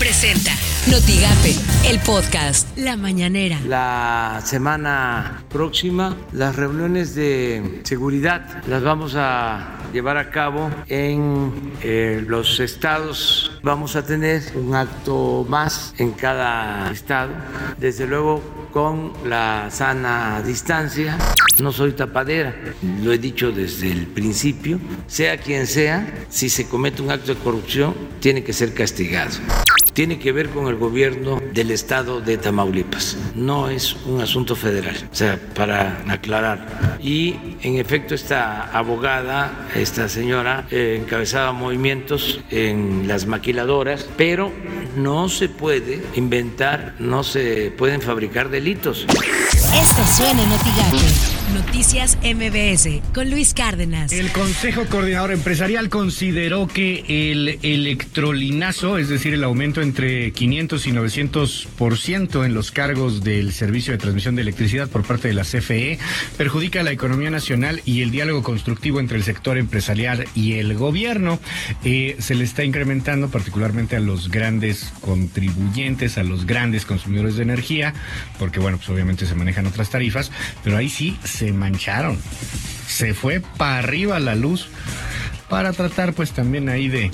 Presenta Notigape, el podcast La Mañanera. La semana próxima, las reuniones de seguridad las vamos a llevar a cabo en eh, los estados. Vamos a tener un acto más en cada estado, desde luego con la sana distancia. No soy tapadera, lo he dicho desde el principio. Sea quien sea, si se comete un acto de corrupción, tiene que ser castigado tiene que ver con el gobierno del estado de Tamaulipas. No es un asunto federal, o sea, para aclarar. Y en efecto esta abogada, esta señora, eh, encabezaba movimientos en las maquiladoras, pero no se puede inventar, no se pueden fabricar delitos. Esto suena en Noticias MBS con Luis Cárdenas. El Consejo Coordinador Empresarial consideró que el electrolinazo, es decir, el aumento entre 500 y 900% en los cargos del servicio de transmisión de electricidad por parte de la CFE, perjudica la economía nacional y el diálogo constructivo entre el sector empresarial y el gobierno. Eh, se le está incrementando particularmente a los grandes contribuyentes, a los grandes consumidores de energía, porque bueno, pues obviamente se manejan otras tarifas, pero ahí sí se mancharon. Se fue para arriba la luz para tratar pues también ahí de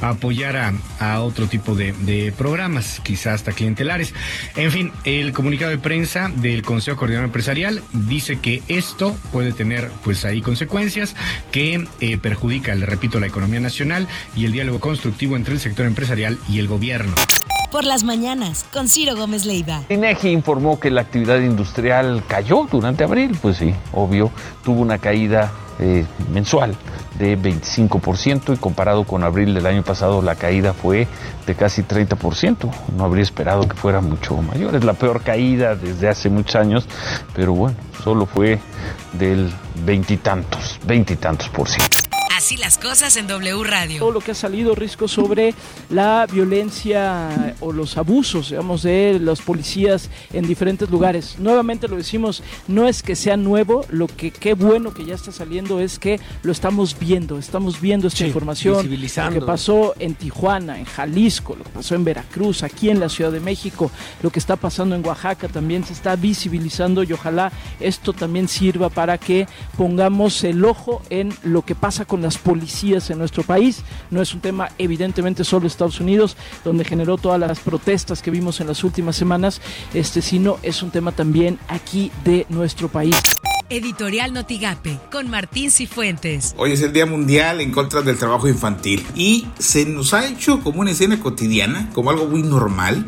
apoyar a, otro tipo de, programas, quizás hasta clientelares. En fin, el comunicado de prensa del Consejo Coordinador Empresarial dice que esto puede tener pues ahí consecuencias que eh, perjudica, le repito, la economía nacional y el diálogo constructivo entre el sector empresarial y el gobierno por las mañanas con Ciro Gómez Leiva. INEGI informó que la actividad industrial cayó durante abril, pues sí, obvio, tuvo una caída eh, mensual de 25% y comparado con abril del año pasado la caída fue de casi 30%. No habría esperado que fuera mucho mayor. Es la peor caída desde hace muchos años, pero bueno, solo fue del veintitantos, veintitantos por ciento. Así las cosas en W Radio. Todo lo que ha salido, Risco, sobre la violencia o los abusos, digamos, de los policías en diferentes lugares. Nuevamente lo decimos, no es que sea nuevo, lo que qué bueno que ya está saliendo es que lo estamos viendo, estamos viendo esta información. Lo que pasó en Tijuana, en Jalisco, lo que pasó en Veracruz, aquí en la Ciudad de México, lo que está pasando en Oaxaca también se está visibilizando y ojalá esto también sirva para que pongamos el ojo en lo que pasa con la las policías en nuestro país. No es un tema evidentemente solo de Estados Unidos, donde generó todas las protestas que vimos en las últimas semanas, este, sino es un tema también aquí de nuestro país. Editorial Notigape con Martín Cifuentes. Hoy es el Día Mundial en contra del trabajo infantil y se nos ha hecho como una escena cotidiana, como algo muy normal,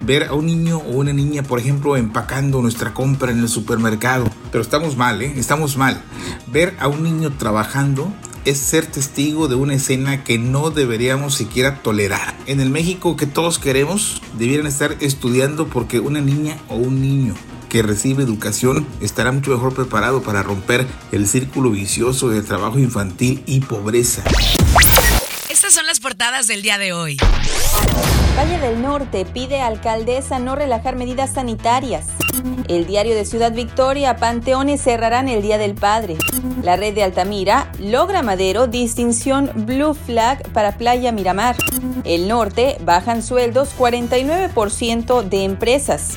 ver a un niño o una niña, por ejemplo, empacando nuestra compra en el supermercado. Pero estamos mal, ¿eh? Estamos mal. Ver a un niño trabajando es ser testigo de una escena que no deberíamos siquiera tolerar. En el México que todos queremos, debieran estar estudiando porque una niña o un niño que recibe educación estará mucho mejor preparado para romper el círculo vicioso de trabajo infantil y pobreza. Estas son las portadas del día de hoy. Valle del Norte pide a alcaldesa no relajar medidas sanitarias. El diario de Ciudad Victoria, Panteones cerrarán el Día del Padre. La red de Altamira logra Madero distinción Blue Flag para Playa Miramar. El norte bajan sueldos 49% de empresas.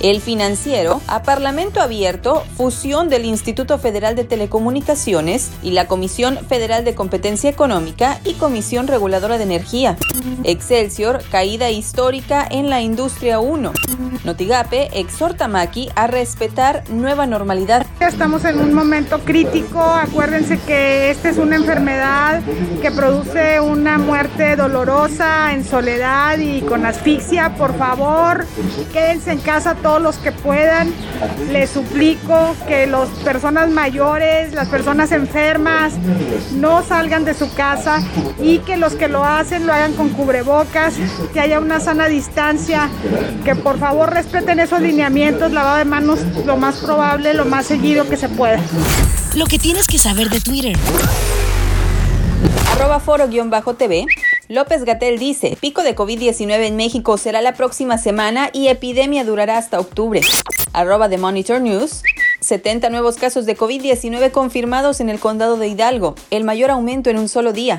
El financiero, a Parlamento abierto, fusión del Instituto Federal de Telecomunicaciones y la Comisión Federal de Competencia Económica y Comisión Reguladora de Energía. Excelsior, caída histórica en la industria 1. Notigape exhorta a Maki a respetar nueva normalidad. Estamos en un momento crítico, acuérdense que esta es una enfermedad que produce una muerte dolorosa en soledad y con asfixia. Por favor, quédense en casa todos los que puedan. Les suplico que las personas mayores, las personas enfermas, no salgan de su casa y que los que lo hacen lo hagan con cubrebocas, que haya una sana distancia, que por favor respeten esos lineamientos, lavado de manos lo más probable, lo más seguido que se pueda. Lo que tienes que saber de Twitter. Arroba foro-tv. López Gatel dice, pico de COVID-19 en México será la próxima semana y epidemia durará hasta octubre. Arroba de Monitor News. 70 nuevos casos de COVID-19 confirmados en el condado de Hidalgo, el mayor aumento en un solo día.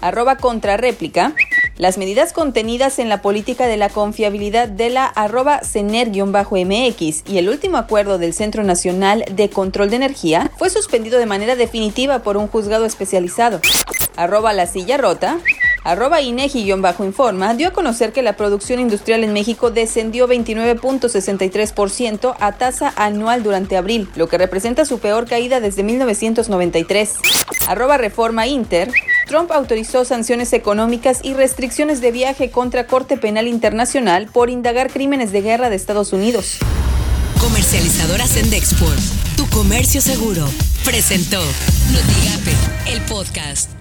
arroba contrarréplica, las medidas contenidas en la política de la confiabilidad de la arroba CENER-MX y el último acuerdo del Centro Nacional de Control de Energía fue suspendido de manera definitiva por un juzgado especializado. Arroba la silla rota. Arroba INEGI-informa dio a conocer que la producción industrial en México descendió 29.63% a tasa anual durante abril, lo que representa su peor caída desde 1993. Arroba Reforma Inter Trump autorizó sanciones económicas y restricciones de viaje contra Corte Penal Internacional por indagar crímenes de guerra de Estados Unidos. Comercializadora Sendexport, tu comercio seguro, presentó Notigape, el podcast.